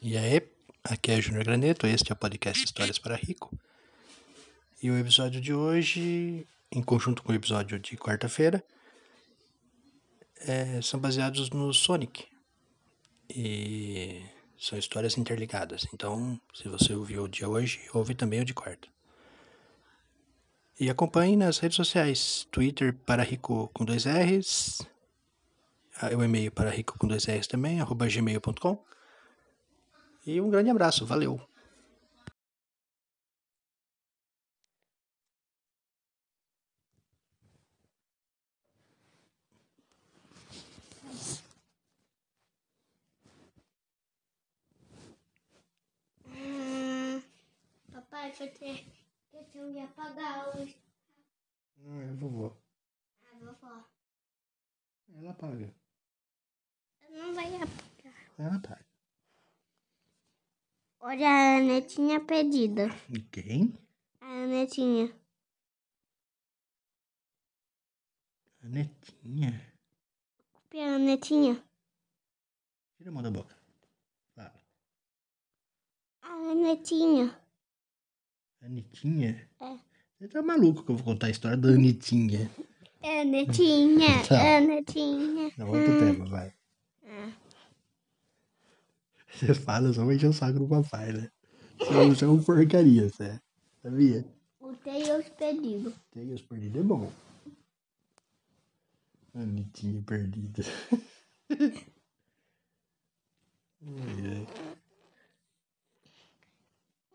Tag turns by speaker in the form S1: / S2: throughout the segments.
S1: E aí, aqui é Júnior Graneto, este é o podcast Histórias para Rico. E o episódio de hoje, em conjunto com o episódio de quarta-feira, é, são baseados no Sonic. E são histórias interligadas. Então, se você ouviu o de hoje, ouve também o de quarta. E acompanhe nas redes sociais, Twitter para Rico com dois R's, ah, o e-mail para rico com dois R's também, arroba gmail.com. E um grande abraço, valeu!
S2: Hum, papai, você tem questão de apagar os.
S1: Não, é vovó.
S2: Ah, vovó.
S1: Ela apaga.
S2: Não vai apagar.
S1: Ela apaga.
S2: Olha a netinha pedida.
S1: Quem?
S2: A netinha.
S1: A netinha.
S2: Copia a netinha.
S1: Tira a mão da boca. Fala.
S2: A netinha.
S1: Anitinha?
S2: É.
S1: Você tá maluco que eu vou contar a história da Anitinha.
S2: É a netinha.
S1: Tá.
S2: É a netinha.
S1: Não, outro tema, vai. Você fala só encher o saco do papai, né? Você é um porcaria, você. Sabia?
S2: o Tails pedido.
S1: Tem os perdidos é bom. Anitinha perdida.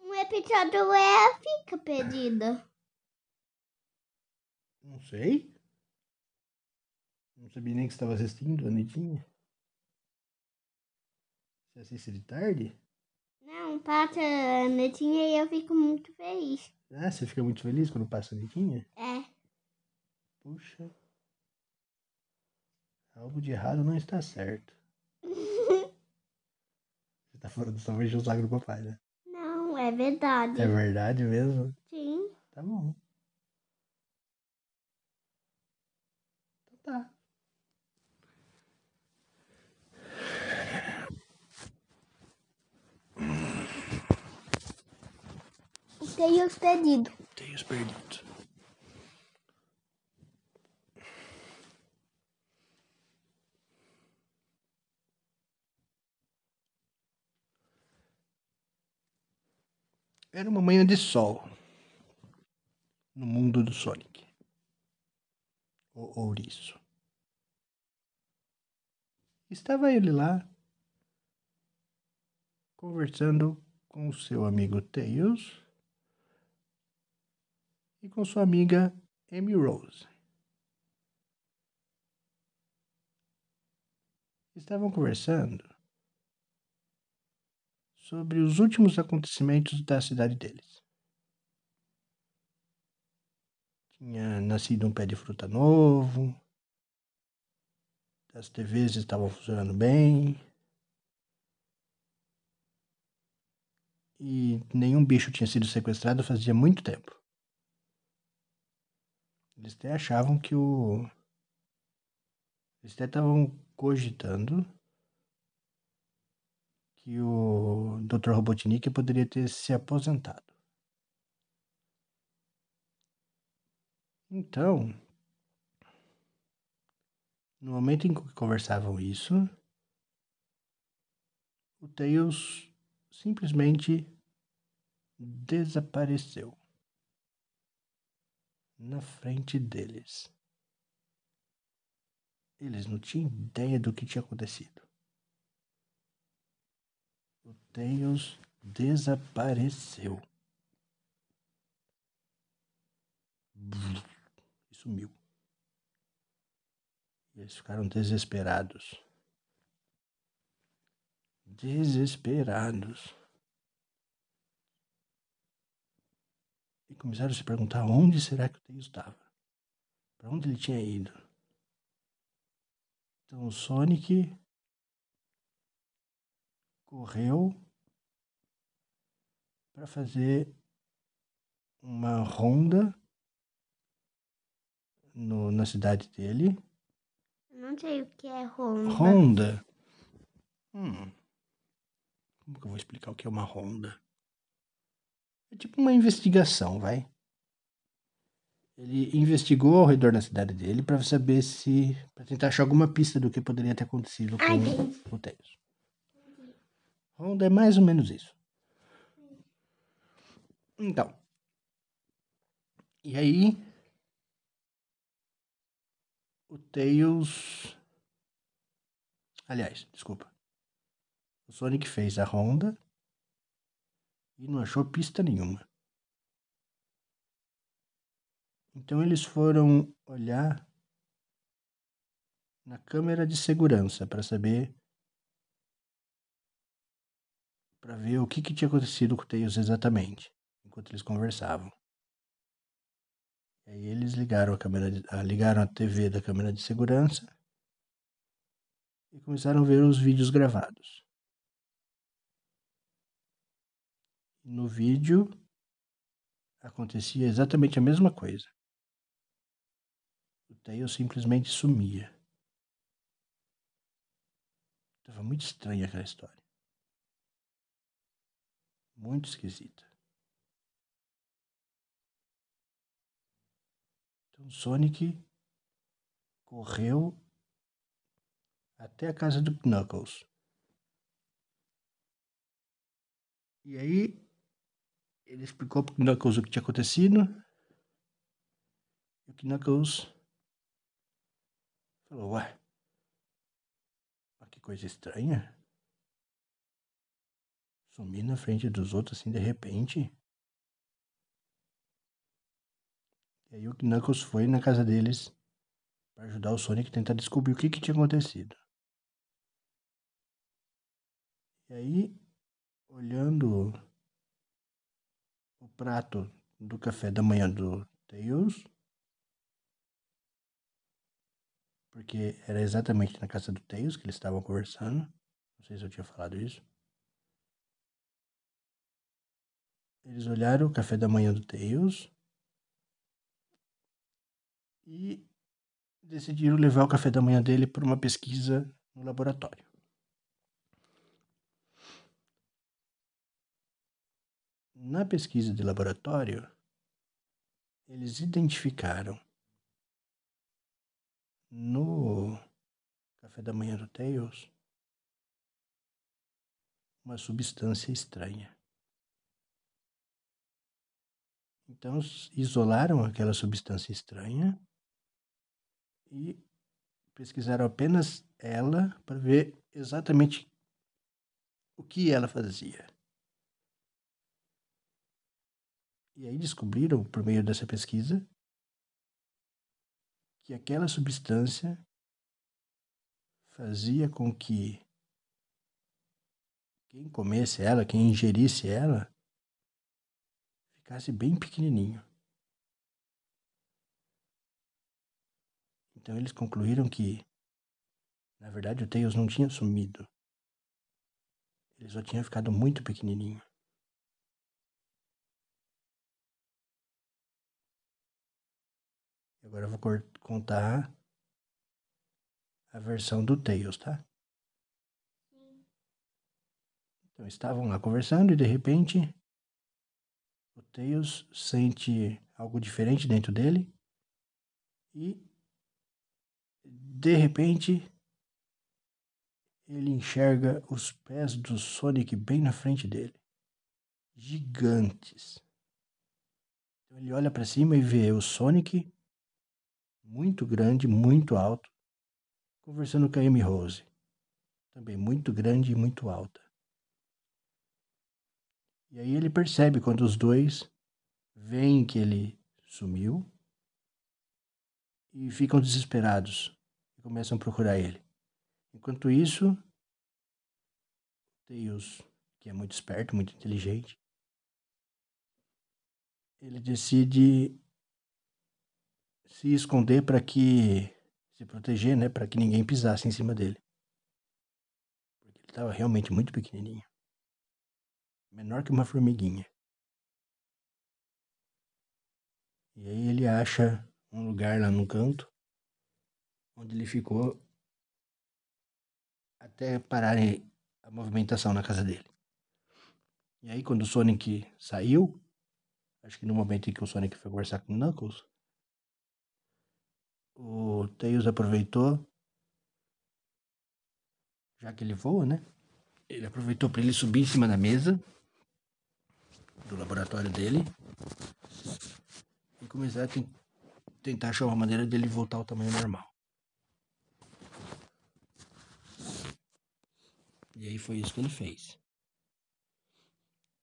S2: Um episódio é a fica perdida.
S1: Não sei. Não sabia nem que você estava assistindo, Anitinha. Você assiste de tarde?
S2: Não, passa a netinha e eu fico muito feliz.
S1: Ah, você fica muito feliz quando passa a Anitinha?
S2: É.
S1: Puxa. Algo de errado não está certo. Você tá falando só encher o saco do papai, né?
S2: Não, é verdade.
S1: É verdade mesmo?
S2: Sim.
S1: Tá bom. Então tá.
S2: Tails pedido.
S1: Tem os perdidos. Era uma manhã de sol no mundo do Sonic. O ouriço. Estava ele lá conversando com o seu amigo Tails e com sua amiga Amy Rose. Estavam conversando sobre os últimos acontecimentos da cidade deles. Tinha nascido um pé de fruta novo, as TVs estavam funcionando bem. E nenhum bicho tinha sido sequestrado fazia muito tempo. Eles até achavam que o. Eles até estavam cogitando que o Dr. Robotnik poderia ter se aposentado. Então, no momento em que conversavam isso, o Tails simplesmente desapareceu na frente deles. Eles não tinham ideia do que tinha acontecido. O Tails desapareceu. E sumiu. E eles ficaram desesperados. Desesperados. E começaram a se perguntar onde será que o Tails estava. Para onde ele tinha ido. Então o Sonic correu para fazer uma ronda no, na cidade dele.
S2: Não sei o que é Honda.
S1: Ronda. Hum. Como que eu vou explicar o que é uma ronda? É tipo uma investigação, vai. Ele investigou ao redor da cidade dele para saber se. para tentar achar alguma pista do que poderia ter acontecido com o Tails. Ronda é mais ou menos isso. Então. E aí. O Tails. Aliás, desculpa. O Sonic fez a ronda e não achou pista nenhuma. Então eles foram olhar na câmera de segurança para saber para ver o que, que tinha acontecido com o Tails exatamente, enquanto eles conversavam. E aí eles ligaram a câmera, de, ah, ligaram a TV da câmera de segurança e começaram a ver os vídeos gravados. No vídeo acontecia exatamente a mesma coisa. O Tails simplesmente sumia. Estava muito estranha aquela história. Muito esquisita. Então Sonic correu até a casa do Knuckles. E aí ele explicou pro Knuckles o que tinha acontecido. O Knuckles falou, ué, que coisa estranha. Sumir na frente dos outros assim de repente. E aí o Knuckles foi na casa deles para ajudar o Sonic a tentar descobrir o que, que tinha acontecido. E aí, olhando prato do café da manhã do Tails, porque era exatamente na casa do Tails que eles estavam conversando. Não sei se eu tinha falado isso. Eles olharam o café da manhã do Tails e decidiram levar o café da manhã dele para uma pesquisa no laboratório. Na pesquisa de laboratório, eles identificaram no café da manhã do Tails uma substância estranha. Então isolaram aquela substância estranha e pesquisaram apenas ela para ver exatamente o que ela fazia. E aí descobriram, por meio dessa pesquisa, que aquela substância fazia com que quem comesse ela, quem ingerisse ela, ficasse bem pequenininho. Então eles concluíram que, na verdade, o Tails não tinha sumido. Ele só tinha ficado muito pequenininho. Agora eu vou contar a versão do Tails, tá? Então estavam lá conversando e de repente o Tails sente algo diferente dentro dele e de repente ele enxerga os pés do Sonic bem na frente dele, gigantes. Então ele olha para cima e vê o Sonic muito grande, muito alto, conversando com a Amy Rose, também muito grande e muito alta. E aí ele percebe quando os dois veem que ele sumiu e ficam desesperados e começam a procurar ele. Enquanto isso, Tails, que é muito esperto, muito inteligente, ele decide se esconder para que se proteger, né, para que ninguém pisasse em cima dele. Porque ele estava realmente muito pequenininho. Menor que uma formiguinha. E aí ele acha um lugar lá no canto onde ele ficou até parar a movimentação na casa dele. E aí, quando o Sonic saiu, acho que no momento em que o Sonic foi conversar com o Knuckles, Tails aproveitou, já que ele voa, né? Ele aproveitou para ele subir em cima da mesa do laboratório dele e começar a tentar achar uma maneira dele voltar ao tamanho normal. E aí foi isso que ele fez.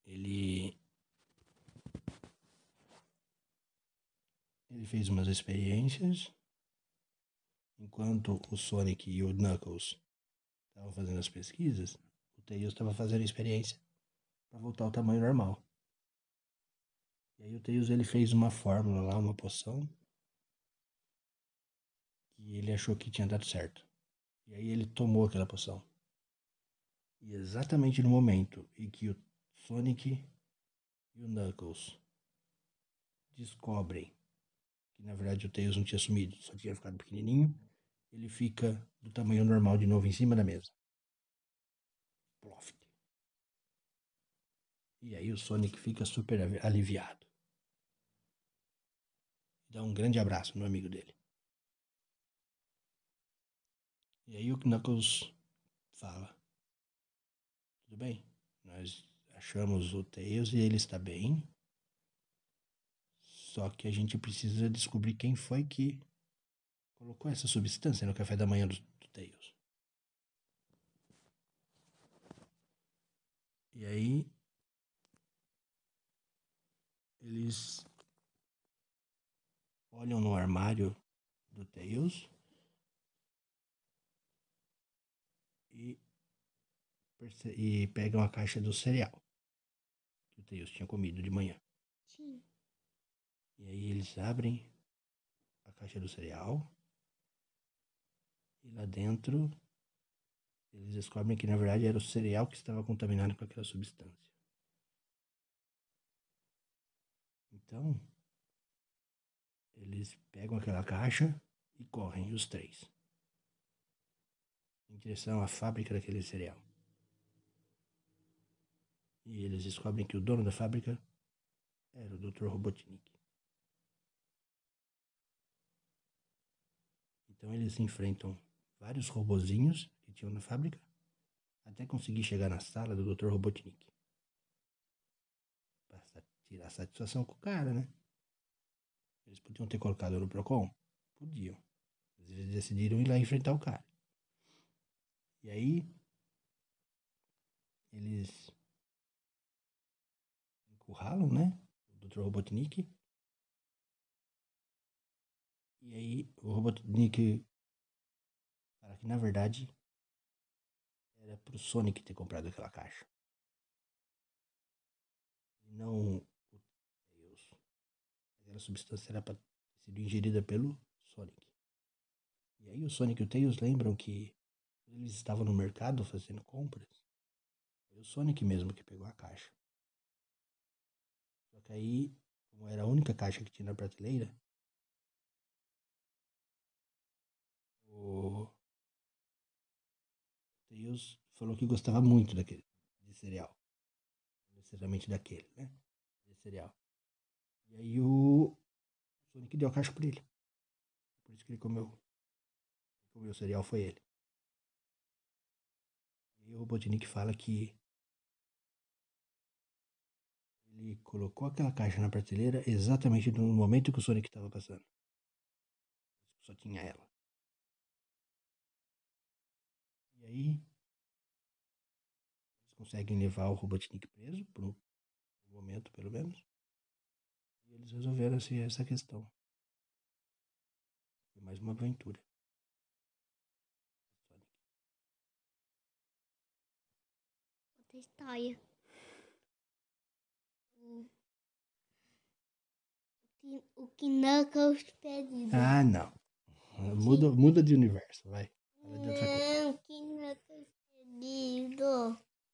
S1: Ele ele fez umas experiências enquanto o Sonic e o Knuckles estavam fazendo as pesquisas, o Tails estava fazendo a experiência para voltar ao tamanho normal. E aí o Tails ele fez uma fórmula lá, uma poção, que ele achou que tinha dado certo. E aí ele tomou aquela poção. E exatamente no momento em que o Sonic e o Knuckles descobrem que na verdade o Tails não tinha sumido, só tinha ficado pequenininho, ele fica do tamanho normal de novo em cima da mesa. Ploft. E aí o Sonic fica super aliviado dá um grande abraço no amigo dele. E aí o Knuckles fala: Tudo bem, nós achamos o Tails e ele está bem. Só que a gente precisa descobrir quem foi que colocou essa substância no café da manhã do, do Tails. E aí eles olham no armário do Tails e, e pegam a caixa do cereal que o Tails tinha comido de manhã.
S2: Sim.
S1: E aí eles abrem a caixa do cereal e lá dentro eles descobrem que na verdade era o cereal que estava contaminado com aquela substância. Então, eles pegam aquela caixa e correm, os três, em direção à fábrica daquele cereal. E eles descobrem que o dono da fábrica era o Dr. Robotnik. Então eles enfrentam vários robozinhos que tinham na fábrica até conseguir chegar na sala do Dr. Robotnik. Pra tirar satisfação com o cara, né? Eles podiam ter colocado no Procon? Podiam. Mas eles decidiram ir lá enfrentar o cara. E aí. Eles. Encurralam, né? O Dr. Robotnik. E aí o Robotnik que na verdade era pro Sonic ter comprado aquela caixa. E não aquela substância era para ter sido ingerida pelo Sonic. E aí o Sonic e o Tails lembram que eles estavam no mercado fazendo compras. Foi o Sonic mesmo que pegou a caixa. Só que aí, como era a única caixa que tinha na prateleira, o Tails falou que gostava muito daquele de cereal. Não necessariamente daquele, né? De cereal. E aí o Sonic deu a caixa pra ele. Por isso que ele comeu. Comeu o cereal foi ele. E o Robotnik fala que ele colocou aquela caixa na prateleira exatamente no momento que o Sonic estava passando. Só tinha ela. Aí eles conseguem levar o Robotnik preso por um momento, pelo menos. E eles resolveram assim, essa questão. Foi mais uma aventura.
S2: Outra história. O, o Knuckles perdido.
S1: Ah, não. Muda, muda de universo, vai.
S2: Não, Knuckles perdido.